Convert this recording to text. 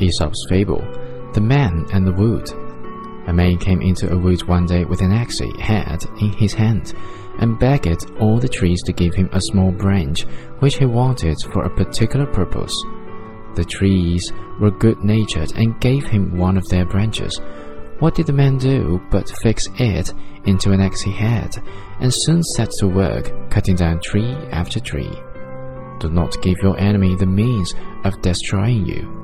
Aesop's Fable The Man and the Wood. A man came into a wood one day with an axe he had in his hand and begged all the trees to give him a small branch which he wanted for a particular purpose. The trees were good natured and gave him one of their branches. What did the man do but fix it into an axe head and soon set to work cutting down tree after tree? Do not give your enemy the means of destroying you.